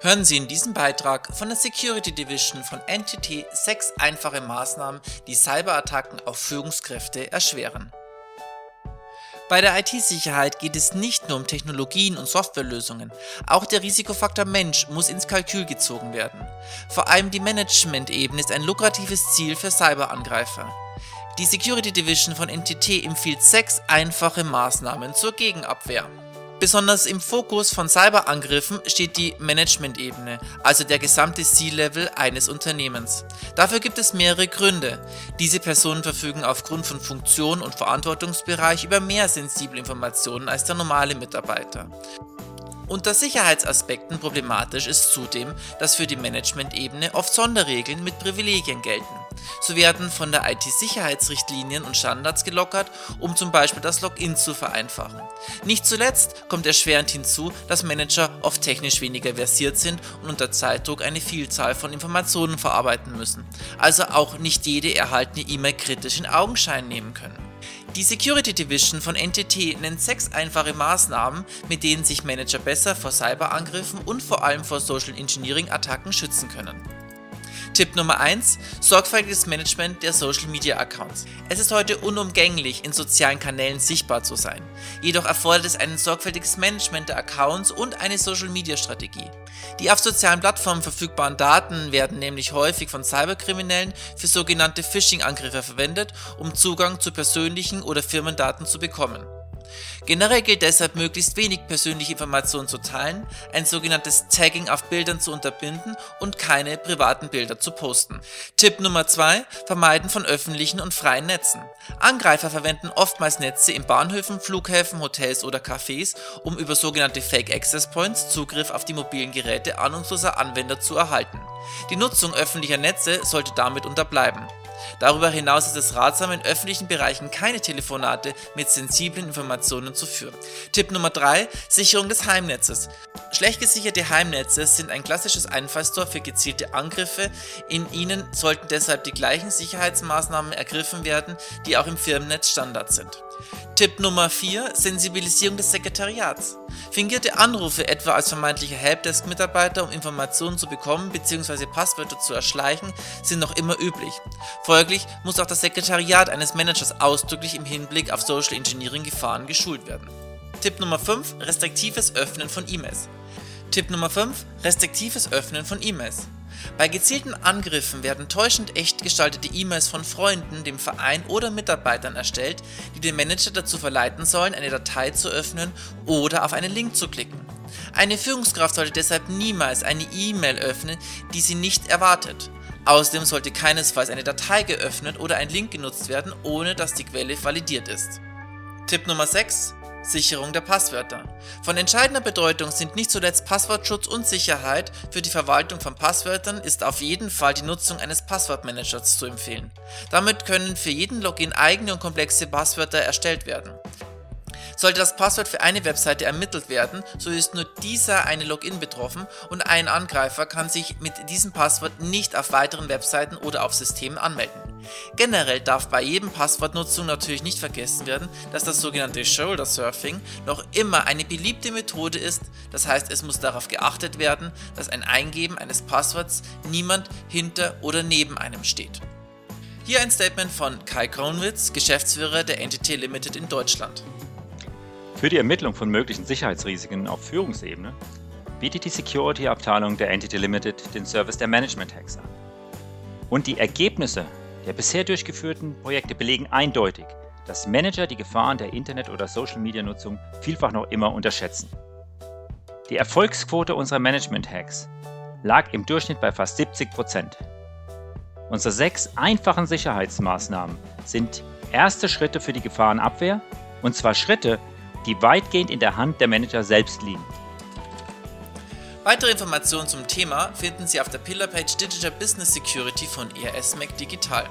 hören Sie in diesem Beitrag von der Security Division von NTT sechs einfache Maßnahmen, die Cyberattacken auf Führungskräfte erschweren. Bei der IT-Sicherheit geht es nicht nur um Technologien und Softwarelösungen, auch der Risikofaktor Mensch muss ins Kalkül gezogen werden. Vor allem die Management-Ebene ist ein lukratives Ziel für Cyberangreifer. Die Security Division von NTT empfiehlt sechs einfache Maßnahmen zur Gegenabwehr. Besonders im Fokus von Cyberangriffen steht die Management-Ebene, also der gesamte C-Level eines Unternehmens. Dafür gibt es mehrere Gründe. Diese Personen verfügen aufgrund von Funktion und Verantwortungsbereich über mehr sensible Informationen als der normale Mitarbeiter. Unter Sicherheitsaspekten problematisch ist zudem, dass für die Management-Ebene oft Sonderregeln mit Privilegien gelten. So werden von der IT-Sicherheitsrichtlinien und Standards gelockert, um zum Beispiel das Login zu vereinfachen. Nicht zuletzt kommt erschwerend hinzu, dass Manager oft technisch weniger versiert sind und unter Zeitdruck eine Vielzahl von Informationen verarbeiten müssen, also auch nicht jede erhaltene E-Mail kritisch in Augenschein nehmen können. Die Security Division von NTT nennt sechs einfache Maßnahmen, mit denen sich Manager besser vor Cyberangriffen und vor allem vor Social Engineering Attacken schützen können. Tipp Nummer 1: Sorgfältiges Management der Social Media Accounts. Es ist heute unumgänglich, in sozialen Kanälen sichtbar zu sein. Jedoch erfordert es ein sorgfältiges Management der Accounts und eine Social Media Strategie. Die auf sozialen Plattformen verfügbaren Daten werden nämlich häufig von Cyberkriminellen für sogenannte Phishing-Angriffe verwendet, um Zugang zu persönlichen oder Firmendaten zu bekommen. Generell gilt deshalb möglichst wenig persönliche Informationen zu teilen, ein sogenanntes Tagging auf Bildern zu unterbinden und keine privaten Bilder zu posten. Tipp Nummer 2: Vermeiden von öffentlichen und freien Netzen. Angreifer verwenden oftmals Netze in Bahnhöfen, Flughäfen, Hotels oder Cafés, um über sogenannte Fake Access Points Zugriff auf die mobilen Geräte ahnungsloser Anwender zu erhalten. Die Nutzung öffentlicher Netze sollte damit unterbleiben. Darüber hinaus ist es ratsam, in öffentlichen Bereichen keine Telefonate mit sensiblen Informationen zu führen. Tipp Nummer 3: Sicherung des Heimnetzes. Schlecht gesicherte Heimnetze sind ein klassisches Einfallstor für gezielte Angriffe. In ihnen sollten deshalb die gleichen Sicherheitsmaßnahmen ergriffen werden, die auch im Firmennetz Standard sind. Tipp Nummer 4: Sensibilisierung des Sekretariats. Fingierte Anrufe etwa als vermeintlicher Helpdesk-Mitarbeiter, um Informationen zu bekommen bzw. Passwörter zu erschleichen, sind noch immer üblich. Folglich muss auch das Sekretariat eines Managers ausdrücklich im Hinblick auf Social Engineering Gefahren geschult werden. Tipp Nummer 5: Restriktives Öffnen von E-Mails. Tipp Nummer 5: Restriktives Öffnen von E-Mails. Bei gezielten Angriffen werden täuschend echt gestaltete E-Mails von Freunden, dem Verein oder Mitarbeitern erstellt, die den Manager dazu verleiten sollen, eine Datei zu öffnen oder auf einen Link zu klicken. Eine Führungskraft sollte deshalb niemals eine E-Mail öffnen, die sie nicht erwartet. Außerdem sollte keinesfalls eine Datei geöffnet oder ein Link genutzt werden, ohne dass die Quelle validiert ist. Tipp Nummer 6 Sicherung der Passwörter. Von entscheidender Bedeutung sind nicht zuletzt Passwortschutz und Sicherheit. Für die Verwaltung von Passwörtern ist auf jeden Fall die Nutzung eines Passwortmanagers zu empfehlen. Damit können für jeden Login eigene und komplexe Passwörter erstellt werden. Sollte das Passwort für eine Webseite ermittelt werden, so ist nur dieser eine Login betroffen und ein Angreifer kann sich mit diesem Passwort nicht auf weiteren Webseiten oder auf Systemen anmelden. Generell darf bei jedem Passwortnutzung natürlich nicht vergessen werden, dass das sogenannte Shoulder Surfing noch immer eine beliebte Methode ist, das heißt es muss darauf geachtet werden, dass ein Eingeben eines Passworts niemand hinter oder neben einem steht. Hier ein Statement von Kai Kronwitz, Geschäftsführer der Entity Limited in Deutschland. Für die Ermittlung von möglichen Sicherheitsrisiken auf Führungsebene bietet die Security-Abteilung der Entity Limited den Service der Management Hacks an. Und die Ergebnisse der bisher durchgeführten Projekte belegen eindeutig, dass Manager die Gefahren der Internet- oder Social-Media-Nutzung vielfach noch immer unterschätzen. Die Erfolgsquote unserer Management-Hacks lag im Durchschnitt bei fast 70 Prozent. Unsere sechs einfachen Sicherheitsmaßnahmen sind erste Schritte für die Gefahrenabwehr, und zwar Schritte, die weitgehend in der Hand der Manager selbst liegen. Weitere Informationen zum Thema finden Sie auf der Pillarpage Digital Business Security von ERS Mac Digital.